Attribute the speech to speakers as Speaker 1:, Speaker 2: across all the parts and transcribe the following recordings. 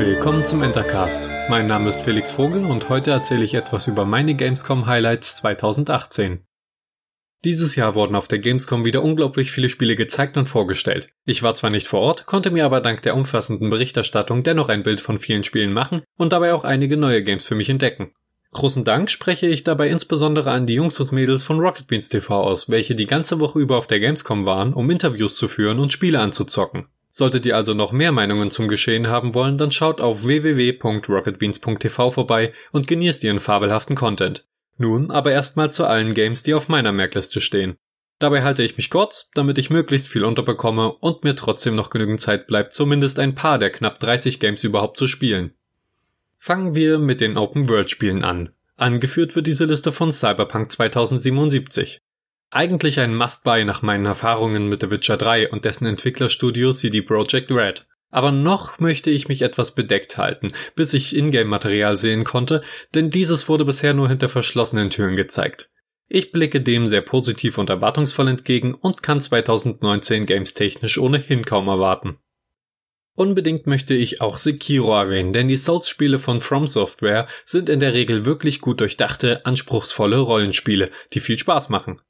Speaker 1: Willkommen zum Entercast. Mein Name ist Felix Vogel und heute erzähle ich etwas über meine Gamescom Highlights 2018. Dieses Jahr wurden auf der Gamescom wieder unglaublich viele Spiele gezeigt und vorgestellt. Ich war zwar nicht vor Ort, konnte mir aber dank der umfassenden Berichterstattung dennoch ein Bild von vielen Spielen machen und dabei auch einige neue Games für mich entdecken. Großen Dank spreche ich dabei insbesondere an die Jungs und Mädels von Rocket Beans TV aus, welche die ganze Woche über auf der Gamescom waren, um Interviews zu führen und Spiele anzuzocken. Solltet ihr also noch mehr Meinungen zum Geschehen haben wollen, dann schaut auf www.rocketbeans.tv vorbei und genießt ihren fabelhaften Content. Nun aber erstmal zu allen Games, die auf meiner Merkliste stehen. Dabei halte ich mich kurz, damit ich möglichst viel unterbekomme und mir trotzdem noch genügend Zeit bleibt, zumindest ein paar der knapp 30 Games überhaupt zu spielen. Fangen wir mit den Open-World-Spielen an. Angeführt wird diese Liste von Cyberpunk 2077. Eigentlich ein Must-Buy nach meinen Erfahrungen mit The Witcher 3 und dessen Entwicklerstudio CD Projekt Red. Aber noch möchte ich mich etwas bedeckt halten, bis ich Ingame-Material sehen konnte, denn dieses wurde bisher nur hinter verschlossenen Türen gezeigt. Ich blicke dem sehr positiv und erwartungsvoll entgegen und kann 2019 Games technisch ohnehin kaum erwarten. Unbedingt möchte ich auch Sekiro erwähnen, denn die Souls-Spiele von From Software sind in der Regel wirklich gut durchdachte, anspruchsvolle Rollenspiele, die viel Spaß machen.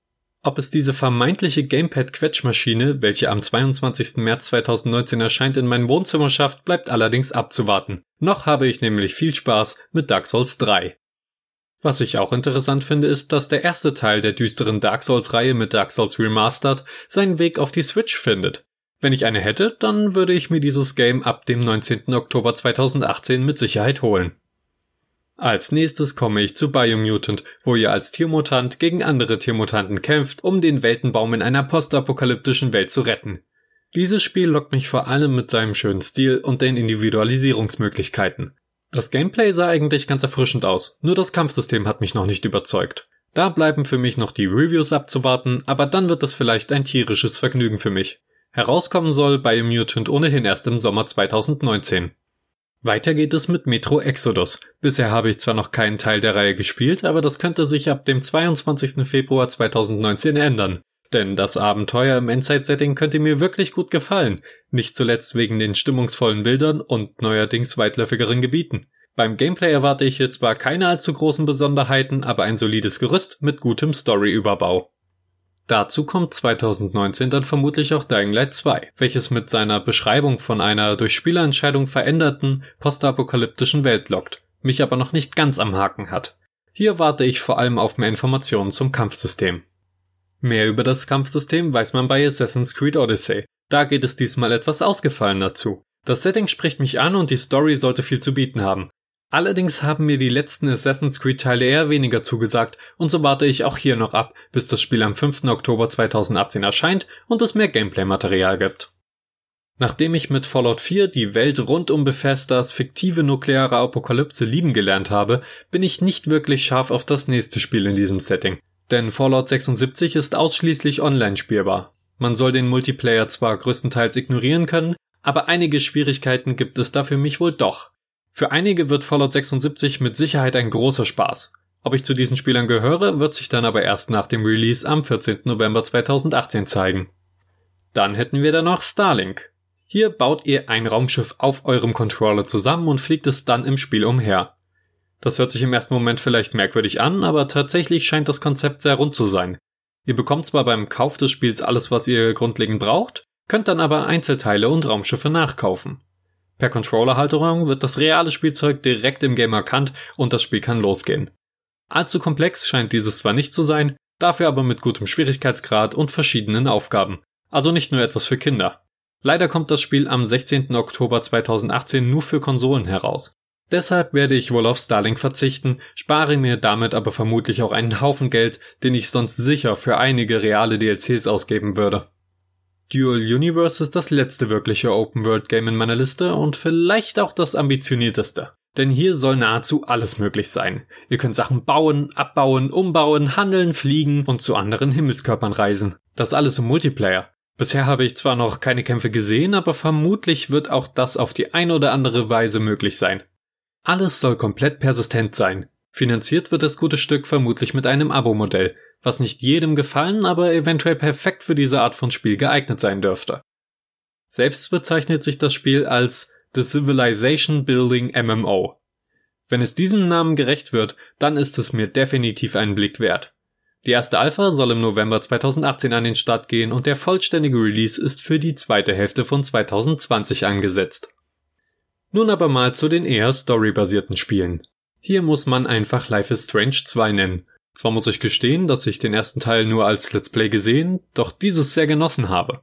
Speaker 1: Ob es diese vermeintliche Gamepad-Quetschmaschine, welche am 22. März 2019 erscheint, in mein Wohnzimmer schafft, bleibt allerdings abzuwarten. Noch habe ich nämlich viel Spaß mit Dark Souls 3. Was ich auch interessant finde, ist, dass der erste Teil der düsteren Dark Souls-Reihe mit Dark Souls Remastered seinen Weg auf die Switch findet. Wenn ich eine hätte, dann würde ich mir dieses Game ab dem 19. Oktober 2018 mit Sicherheit holen. Als nächstes komme ich zu Biomutant, wo ihr als Tiermutant gegen andere Tiermutanten kämpft, um den Weltenbaum in einer postapokalyptischen Welt zu retten. Dieses Spiel lockt mich vor allem mit seinem schönen Stil und den Individualisierungsmöglichkeiten. Das Gameplay sah eigentlich ganz erfrischend aus, nur das Kampfsystem hat mich noch nicht überzeugt. Da bleiben für mich noch die Reviews abzuwarten, aber dann wird das vielleicht ein tierisches Vergnügen für mich. Herauskommen soll Biomutant ohnehin erst im Sommer 2019. Weiter geht es mit Metro Exodus. Bisher habe ich zwar noch keinen Teil der Reihe gespielt, aber das könnte sich ab dem 22. Februar 2019 ändern. Denn das Abenteuer im Endzeit-Setting könnte mir wirklich gut gefallen, nicht zuletzt wegen den stimmungsvollen Bildern und neuerdings weitläufigeren Gebieten. Beim Gameplay erwarte ich hier zwar keine allzu großen Besonderheiten, aber ein solides Gerüst mit gutem Storyüberbau. Dazu kommt 2019 dann vermutlich auch Dying Light 2, welches mit seiner Beschreibung von einer durch Spielerentscheidung veränderten postapokalyptischen Welt lockt, mich aber noch nicht ganz am Haken hat. Hier warte ich vor allem auf mehr Informationen zum Kampfsystem. Mehr über das Kampfsystem weiß man bei Assassin's Creed Odyssey. Da geht es diesmal etwas ausgefallener zu. Das Setting spricht mich an und die Story sollte viel zu bieten haben. Allerdings haben mir die letzten Assassin's Creed Teile eher weniger zugesagt und so warte ich auch hier noch ab, bis das Spiel am 5. Oktober 2018 erscheint und es mehr Gameplay-Material gibt. Nachdem ich mit Fallout 4 die Welt rund um Bethesdas fiktive nukleare Apokalypse lieben gelernt habe, bin ich nicht wirklich scharf auf das nächste Spiel in diesem Setting. Denn Fallout 76 ist ausschließlich online spielbar. Man soll den Multiplayer zwar größtenteils ignorieren können, aber einige Schwierigkeiten gibt es da für mich wohl doch. Für einige wird Fallout 76 mit Sicherheit ein großer Spaß. Ob ich zu diesen Spielern gehöre, wird sich dann aber erst nach dem Release am 14. November 2018 zeigen. Dann hätten wir da noch Starlink. Hier baut ihr ein Raumschiff auf eurem Controller zusammen und fliegt es dann im Spiel umher. Das hört sich im ersten Moment vielleicht merkwürdig an, aber tatsächlich scheint das Konzept sehr rund zu sein. Ihr bekommt zwar beim Kauf des Spiels alles, was ihr grundlegend braucht, könnt dann aber Einzelteile und Raumschiffe nachkaufen. Per Controllerhalterung wird das reale Spielzeug direkt im Game erkannt und das Spiel kann losgehen. Allzu komplex scheint dieses zwar nicht zu sein, dafür aber mit gutem Schwierigkeitsgrad und verschiedenen Aufgaben. Also nicht nur etwas für Kinder. Leider kommt das Spiel am 16. Oktober 2018 nur für Konsolen heraus. Deshalb werde ich wohl auf Starlink verzichten, spare mir damit aber vermutlich auch einen Haufen Geld, den ich sonst sicher für einige reale DLCs ausgeben würde. Dual Universe ist das letzte wirkliche Open-World-Game in meiner Liste und vielleicht auch das ambitionierteste. Denn hier soll nahezu alles möglich sein. Ihr könnt Sachen bauen, abbauen, umbauen, handeln, fliegen und zu anderen Himmelskörpern reisen. Das alles im Multiplayer. Bisher habe ich zwar noch keine Kämpfe gesehen, aber vermutlich wird auch das auf die eine oder andere Weise möglich sein. Alles soll komplett persistent sein. Finanziert wird das gute Stück vermutlich mit einem Abo-Modell, was nicht jedem gefallen, aber eventuell perfekt für diese Art von Spiel geeignet sein dürfte. Selbst bezeichnet sich das Spiel als The Civilization Building MMO. Wenn es diesem Namen gerecht wird, dann ist es mir definitiv einen Blick wert. Die erste Alpha soll im November 2018 an den Start gehen und der vollständige Release ist für die zweite Hälfte von 2020 angesetzt. Nun aber mal zu den eher storybasierten Spielen. Hier muss man einfach Life is Strange 2 nennen. Zwar muss ich gestehen, dass ich den ersten Teil nur als Let's Play gesehen, doch dieses sehr genossen habe.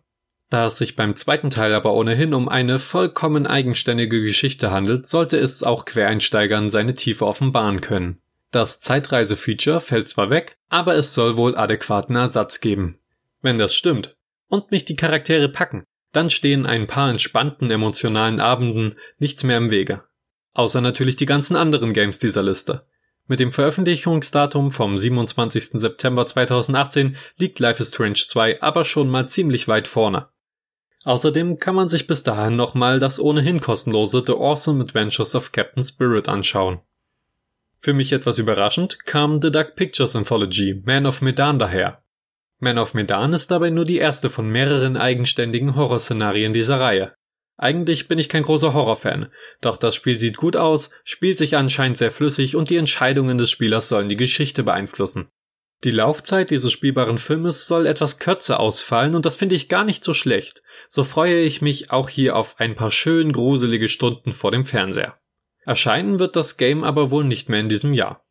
Speaker 1: Da es sich beim zweiten Teil aber ohnehin um eine vollkommen eigenständige Geschichte handelt, sollte es auch Quereinsteigern seine Tiefe offenbaren können. Das Zeitreise-Feature fällt zwar weg, aber es soll wohl adäquaten Ersatz geben. Wenn das stimmt und mich die Charaktere packen, dann stehen ein paar entspannten emotionalen Abenden nichts mehr im Wege. Außer natürlich die ganzen anderen Games dieser Liste. Mit dem Veröffentlichungsdatum vom 27. September 2018 liegt Life is Strange 2 aber schon mal ziemlich weit vorne. Außerdem kann man sich bis dahin nochmal das ohnehin kostenlose The Awesome Adventures of Captain Spirit anschauen. Für mich etwas überraschend kam The Dark Pictures Anthology Man of Medan daher. Man of Medan ist dabei nur die erste von mehreren eigenständigen Horrorszenarien dieser Reihe. Eigentlich bin ich kein großer Horrorfan, doch das Spiel sieht gut aus, spielt sich anscheinend sehr flüssig und die Entscheidungen des Spielers sollen die Geschichte beeinflussen. Die Laufzeit dieses spielbaren Filmes soll etwas kürzer ausfallen und das finde ich gar nicht so schlecht. So freue ich mich auch hier auf ein paar schön gruselige Stunden vor dem Fernseher. Erscheinen wird das Game aber wohl nicht mehr in diesem Jahr.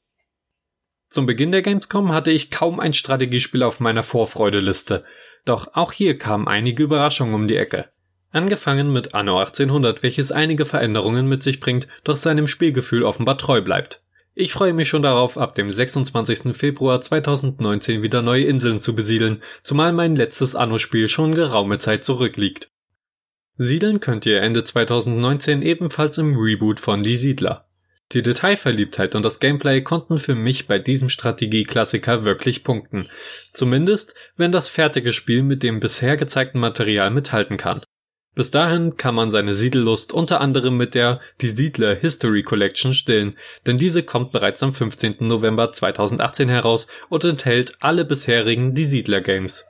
Speaker 1: Zum Beginn der Gamescom hatte ich kaum ein Strategiespiel auf meiner Vorfreudeliste, doch auch hier kamen einige Überraschungen um die Ecke. Angefangen mit Anno 1800, welches einige Veränderungen mit sich bringt, doch seinem Spielgefühl offenbar treu bleibt. Ich freue mich schon darauf, ab dem 26. Februar 2019 wieder neue Inseln zu besiedeln, zumal mein letztes Anno-Spiel schon geraume Zeit zurückliegt. Siedeln könnt ihr Ende 2019 ebenfalls im Reboot von Die Siedler. Die Detailverliebtheit und das Gameplay konnten für mich bei diesem Strategieklassiker wirklich punkten. Zumindest, wenn das fertige Spiel mit dem bisher gezeigten Material mithalten kann. Bis dahin kann man seine Siedellust unter anderem mit der Die Siedler History Collection stillen, denn diese kommt bereits am 15. November 2018 heraus und enthält alle bisherigen Die Siedler Games.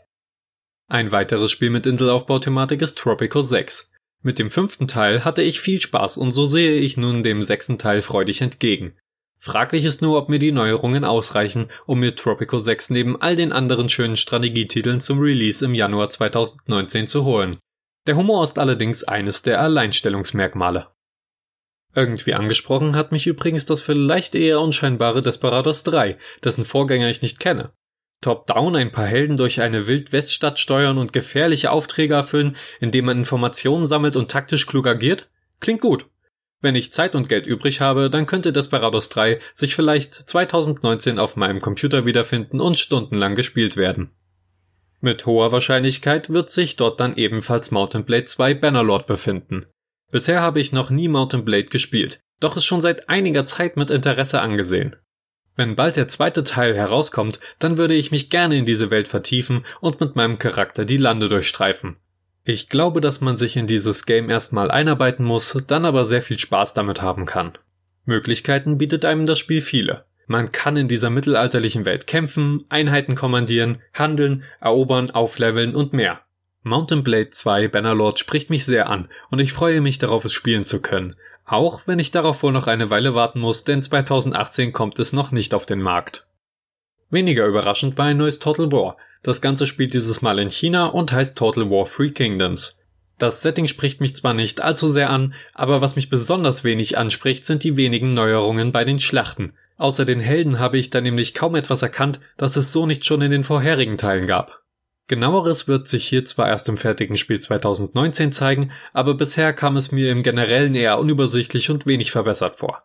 Speaker 1: Ein weiteres Spiel mit Inselaufbauthematik ist Tropico 6. Mit dem fünften Teil hatte ich viel Spaß und so sehe ich nun dem sechsten Teil freudig entgegen. Fraglich ist nur, ob mir die Neuerungen ausreichen, um mir Tropico 6 neben all den anderen schönen Strategietiteln zum Release im Januar 2019 zu holen. Der Humor ist allerdings eines der Alleinstellungsmerkmale. Irgendwie angesprochen hat mich übrigens das vielleicht eher unscheinbare Desperados 3, dessen Vorgänger ich nicht kenne. Top-down ein paar Helden durch eine Wildweststadt steuern und gefährliche Aufträge erfüllen, indem man Informationen sammelt und taktisch klug agiert? Klingt gut. Wenn ich Zeit und Geld übrig habe, dann könnte Desperados 3 sich vielleicht 2019 auf meinem Computer wiederfinden und stundenlang gespielt werden. Mit hoher Wahrscheinlichkeit wird sich dort dann ebenfalls Mountain Blade 2 Bannerlord befinden. Bisher habe ich noch nie Mountain Blade gespielt, doch ist schon seit einiger Zeit mit Interesse angesehen. Wenn bald der zweite Teil herauskommt, dann würde ich mich gerne in diese Welt vertiefen und mit meinem Charakter die Lande durchstreifen. Ich glaube, dass man sich in dieses Game erstmal einarbeiten muss, dann aber sehr viel Spaß damit haben kann. Möglichkeiten bietet einem das Spiel viele. Man kann in dieser mittelalterlichen Welt kämpfen, Einheiten kommandieren, handeln, erobern, aufleveln und mehr. Mountain Blade 2 Bannerlord spricht mich sehr an und ich freue mich darauf, es spielen zu können. Auch wenn ich darauf wohl noch eine Weile warten muss, denn 2018 kommt es noch nicht auf den Markt. Weniger überraschend war ein neues Total War. Das Ganze spielt dieses Mal in China und heißt Total War Three Kingdoms. Das Setting spricht mich zwar nicht allzu sehr an, aber was mich besonders wenig anspricht, sind die wenigen Neuerungen bei den Schlachten. Außer den Helden habe ich da nämlich kaum etwas erkannt, das es so nicht schon in den vorherigen Teilen gab. Genaueres wird sich hier zwar erst im fertigen Spiel 2019 zeigen, aber bisher kam es mir im Generellen eher unübersichtlich und wenig verbessert vor.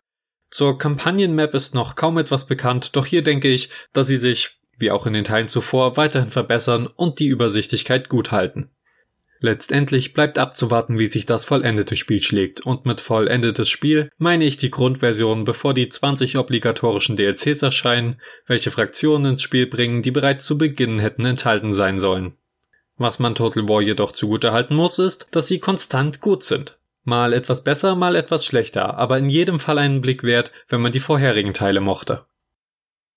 Speaker 1: Zur Kampagnenmap ist noch kaum etwas bekannt, doch hier denke ich, dass sie sich, wie auch in den Teilen zuvor, weiterhin verbessern und die Übersichtlichkeit gut halten. Letztendlich bleibt abzuwarten, wie sich das vollendete Spiel schlägt, und mit vollendetes Spiel meine ich die Grundversion, bevor die 20 obligatorischen DLCs erscheinen, welche Fraktionen ins Spiel bringen, die bereits zu Beginn hätten enthalten sein sollen. Was man Total War jedoch zugutehalten muss, ist, dass sie konstant gut sind. Mal etwas besser, mal etwas schlechter, aber in jedem Fall einen Blick wert, wenn man die vorherigen Teile mochte.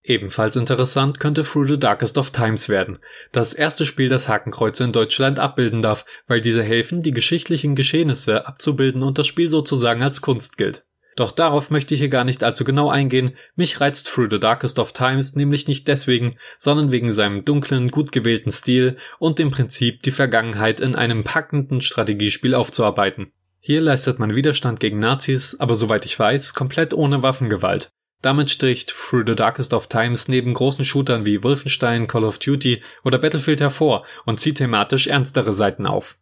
Speaker 1: Ebenfalls interessant könnte Through the Darkest of Times werden. Das erste Spiel, das Hakenkreuze in Deutschland abbilden darf, weil diese helfen, die geschichtlichen Geschehnisse abzubilden und das Spiel sozusagen als Kunst gilt. Doch darauf möchte ich hier gar nicht allzu genau eingehen, mich reizt Through the Darkest of Times nämlich nicht deswegen, sondern wegen seinem dunklen, gut gewählten Stil und dem Prinzip, die Vergangenheit in einem packenden Strategiespiel aufzuarbeiten. Hier leistet man Widerstand gegen Nazis, aber soweit ich weiß, komplett ohne Waffengewalt. Damit stricht Through the Darkest of Times neben großen Shootern wie Wolfenstein, Call of Duty oder Battlefield hervor und zieht thematisch ernstere Seiten auf.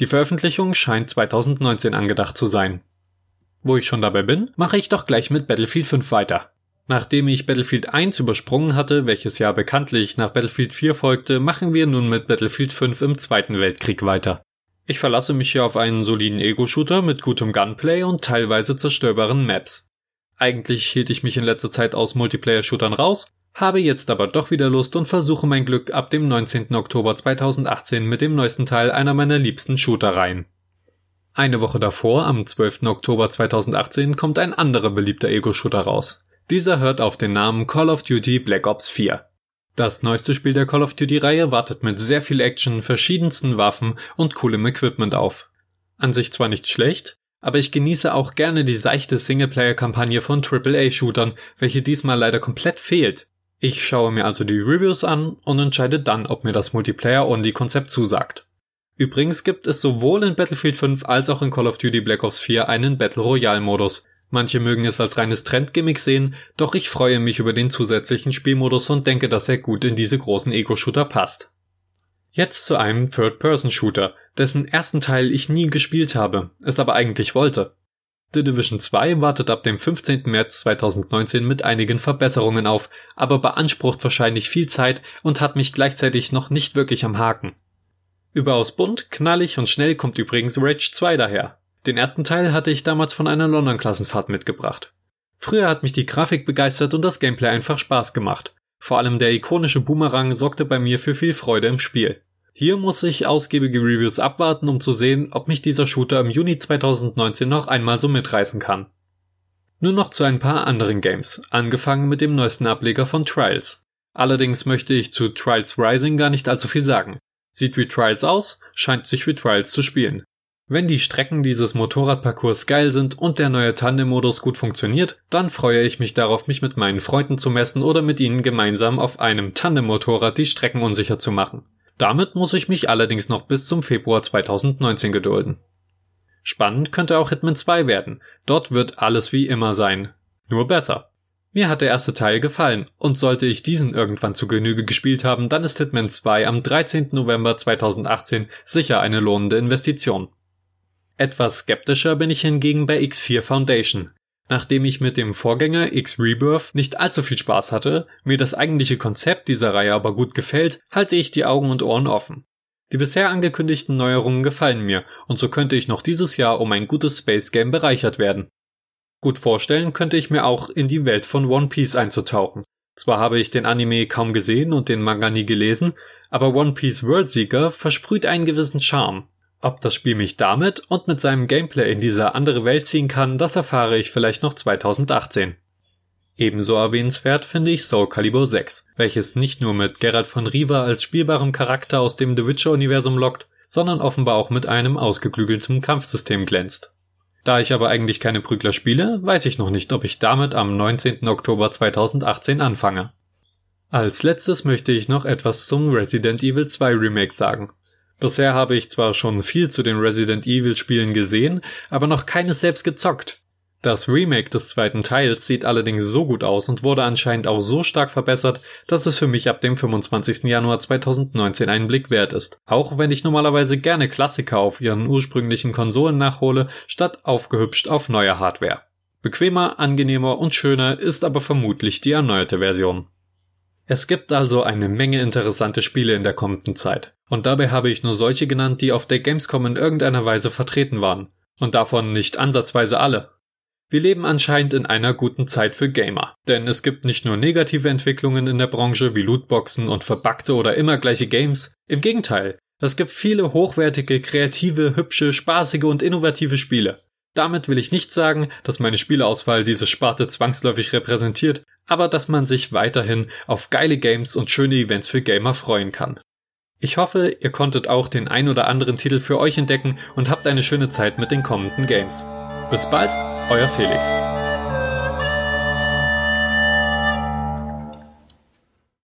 Speaker 1: Die Veröffentlichung scheint 2019 angedacht zu sein. Wo ich schon dabei bin, mache ich doch gleich mit Battlefield 5 weiter. Nachdem ich Battlefield 1 übersprungen hatte, welches ja bekanntlich nach Battlefield 4 folgte, machen wir nun mit Battlefield 5 im Zweiten Weltkrieg weiter. Ich verlasse mich hier auf einen soliden Ego-Shooter mit gutem Gunplay und teilweise zerstörbaren Maps. Eigentlich hielt ich mich in letzter Zeit aus Multiplayer-Shootern raus, habe jetzt aber doch wieder Lust und versuche mein Glück ab dem 19. Oktober 2018 mit dem neuesten Teil einer meiner liebsten Shootereien. Eine Woche davor, am 12. Oktober 2018, kommt ein anderer beliebter Ego-Shooter raus. Dieser hört auf den Namen Call of Duty Black Ops 4. Das neueste Spiel der Call of Duty-Reihe wartet mit sehr viel Action, verschiedensten Waffen und coolem Equipment auf. An sich zwar nicht schlecht, aber ich genieße auch gerne die seichte Singleplayer-Kampagne von AAA-Shootern, welche diesmal leider komplett fehlt. Ich schaue mir also die Reviews an und entscheide dann, ob mir das Multiplayer-Only-Konzept zusagt. Übrigens gibt es sowohl in Battlefield 5 als auch in Call of Duty Black Ops 4 einen Battle Royale-Modus. Manche mögen es als reines Trendgimmick sehen, doch ich freue mich über den zusätzlichen Spielmodus und denke, dass er gut in diese großen Ego-Shooter passt. Jetzt zu einem Third-Person-Shooter, dessen ersten Teil ich nie gespielt habe, es aber eigentlich wollte. The Division 2 wartet ab dem 15. März 2019 mit einigen Verbesserungen auf, aber beansprucht wahrscheinlich viel Zeit und hat mich gleichzeitig noch nicht wirklich am Haken. Überaus bunt, knallig und schnell kommt übrigens Rage 2 daher. Den ersten Teil hatte ich damals von einer London-Klassenfahrt mitgebracht. Früher hat mich die Grafik begeistert und das Gameplay einfach Spaß gemacht. Vor allem der ikonische Boomerang sorgte bei mir für viel Freude im Spiel. Hier muss ich ausgiebige Reviews abwarten, um zu sehen, ob mich dieser Shooter im Juni 2019 noch einmal so mitreißen kann. Nur noch zu ein paar anderen Games, angefangen mit dem neuesten Ableger von Trials. Allerdings möchte ich zu Trials Rising gar nicht allzu viel sagen. Sieht wie Trials aus, scheint sich wie Trials zu spielen. Wenn die Strecken dieses Motorradparcours geil sind und der neue Tandem-Modus gut funktioniert, dann freue ich mich darauf, mich mit meinen Freunden zu messen oder mit ihnen gemeinsam auf einem Tandem-Motorrad die Strecken unsicher zu machen. Damit muss ich mich allerdings noch bis zum Februar 2019 gedulden. Spannend könnte auch Hitman 2 werden. Dort wird alles wie immer sein. Nur besser. Mir hat der erste Teil gefallen und sollte ich diesen irgendwann zu Genüge gespielt haben, dann ist Hitman 2 am 13. November 2018 sicher eine lohnende Investition. Etwas skeptischer bin ich hingegen bei X4 Foundation. Nachdem ich mit dem Vorgänger X Rebirth nicht allzu viel Spaß hatte, mir das eigentliche Konzept dieser Reihe aber gut gefällt, halte ich die Augen und Ohren offen. Die bisher angekündigten Neuerungen gefallen mir, und so könnte ich noch dieses Jahr um ein gutes Space Game bereichert werden. Gut vorstellen könnte ich mir auch in die Welt von One Piece einzutauchen. Zwar habe ich den Anime kaum gesehen und den Manga nie gelesen, aber One Piece World Seeker versprüht einen gewissen Charme. Ob das Spiel mich damit und mit seinem Gameplay in diese andere Welt ziehen kann, das erfahre ich vielleicht noch 2018. Ebenso erwähnenswert finde ich Soul Calibur 6, welches nicht nur mit Geralt von Riva als spielbarem Charakter aus dem The Witcher-Universum lockt, sondern offenbar auch mit einem ausgeklügelten Kampfsystem glänzt. Da ich aber eigentlich keine Prügler spiele, weiß ich noch nicht, ob ich damit am 19. Oktober 2018 anfange. Als letztes möchte ich noch etwas zum Resident Evil 2 Remake sagen. Bisher habe ich zwar schon viel zu den Resident Evil Spielen gesehen, aber noch keines selbst gezockt. Das Remake des zweiten Teils sieht allerdings so gut aus und wurde anscheinend auch so stark verbessert, dass es für mich ab dem 25. Januar 2019 einen Blick wert ist. Auch wenn ich normalerweise gerne Klassiker auf ihren ursprünglichen Konsolen nachhole, statt aufgehübscht auf neuer Hardware. Bequemer, angenehmer und schöner ist aber vermutlich die erneuerte Version. Es gibt also eine Menge interessante Spiele in der kommenden Zeit. Und dabei habe ich nur solche genannt, die auf der Gamescom in irgendeiner Weise vertreten waren. Und davon nicht ansatzweise alle. Wir leben anscheinend in einer guten Zeit für Gamer. Denn es gibt nicht nur negative Entwicklungen in der Branche wie Lootboxen und verbackte oder immer gleiche Games. Im Gegenteil, es gibt viele hochwertige, kreative, hübsche, spaßige und innovative Spiele. Damit will ich nicht sagen, dass meine Spieleauswahl diese Sparte zwangsläufig repräsentiert, aber dass man sich weiterhin auf geile Games und schöne Events für Gamer freuen kann. Ich hoffe, ihr konntet auch den ein oder anderen Titel für euch entdecken und habt eine schöne Zeit mit den kommenden Games. Bis bald, euer Felix.